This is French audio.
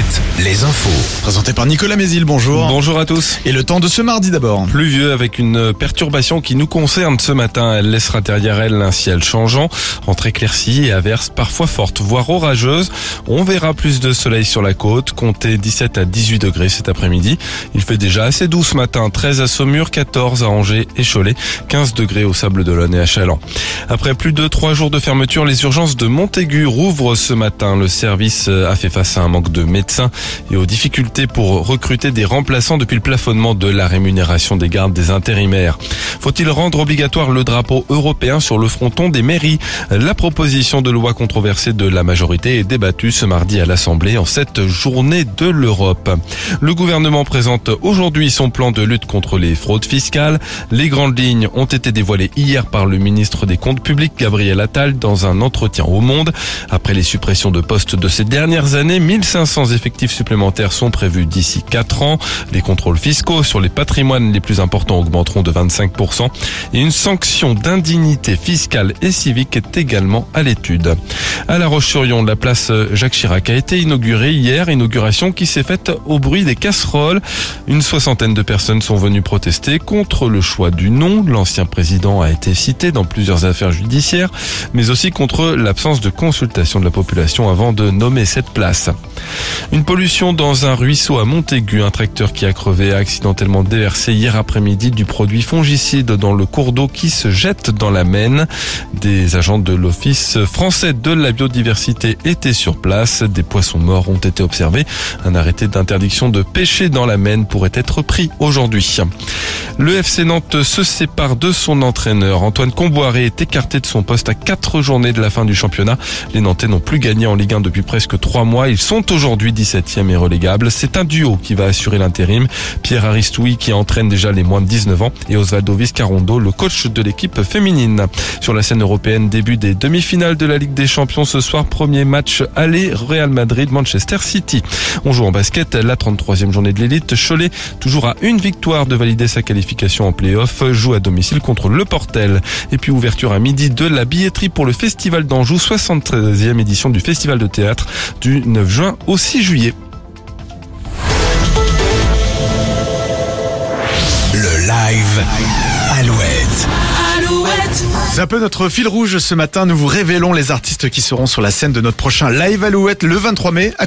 Alouette, les infos. Présenté par Nicolas Mézil, bonjour. Bonjour à tous. Et le temps de ce mardi d'abord. Pluvieux avec une perturbation qui nous concerne ce matin. Elle laissera derrière elle un ciel changeant, entre éclaircies et averses parfois fortes, voire orageuses. On verra plus de soleil sur la côte, comptez 17 à 18 degrés cet après-midi. Il fait déjà assez doux ce matin, 13 à Saumur, 14 à Angers et Cholet, 15 degrés au Sable d'Olonne et à Chaland. Après plus de trois jours de fermeture, les urgences de Montaigu rouvrent ce matin. Le service a fait face à un manque de médecins et aux difficultés pour recruter des remplaçants depuis le plafonnement de la rémunération des gardes des intérimaires. Faut-il rendre obligatoire le drapeau européen sur le fronton des mairies? La proposition de loi controversée de la majorité est débattue ce mardi à l'Assemblée en cette journée de l'Europe. Le gouvernement présente aujourd'hui son plan de lutte contre les fraudes fiscales. Les grandes lignes ont été dévoilées hier par le ministre des Comptes publics Gabriel Attal dans un entretien au Monde. Après les suppressions de postes de ces dernières années, 1500 effectifs supplémentaires sont prévus d'ici 4 ans. Les contrôles fiscaux sur les patrimoines les plus importants augmenteront de 25% et une sanction d'indignité fiscale et civique est également à l'étude. À La Roche-sur-Yon, la place Jacques Chirac a été inaugurée hier, inauguration qui s'est faite au bruit des casseroles. Une soixantaine de personnes sont venues protester contre le choix du nom. L'ancien président a été cité dans plusieurs affaires judiciaires, mais aussi contre l'absence de consultation de la population avant de nommer cette place. Une pollution dans un ruisseau à Montaigu. Un tracteur qui a crevé a accidentellement déversé hier après-midi du produit fongicide dans le cours d'eau qui se jette dans la Maine. Des agents de l'Office français de la biodiversité étaient sur place. Des poissons morts ont été observés. Un arrêté d'interdiction de pêcher dans la Maine pourrait être pris aujourd'hui. Le FC Nantes se sépare de son entraîneur. Antoine Comboiré est écarté de son poste à quatre journées de la fin du championnat. Les Nantais n'ont plus gagné en Ligue 1 depuis presque trois mois. Ils sont aujourd'hui 17e et relégables. C'est un duo qui va assurer l'intérim. Pierre Aristoui qui entraîne déjà les moins de 19 ans et Osvaldo Viscarondo, le coach de l'équipe féminine. Sur la scène européenne, début des demi-finales de la Ligue des Champions ce soir. Premier match aller Real Madrid, Manchester City. On joue en basket la 33e journée de l'élite. Cholet, toujours à une victoire de valider sa qualification en play-off, joue à domicile contre Le Portel. Et puis ouverture à midi de la billetterie pour le Festival d'Anjou, 73e édition du Festival de théâtre du 9 juin au 6 juillet. Le live Alouette. C'est un peu notre fil rouge ce matin. Nous vous révélons les artistes qui seront sur la scène de notre prochain live Alouette le 23 mai à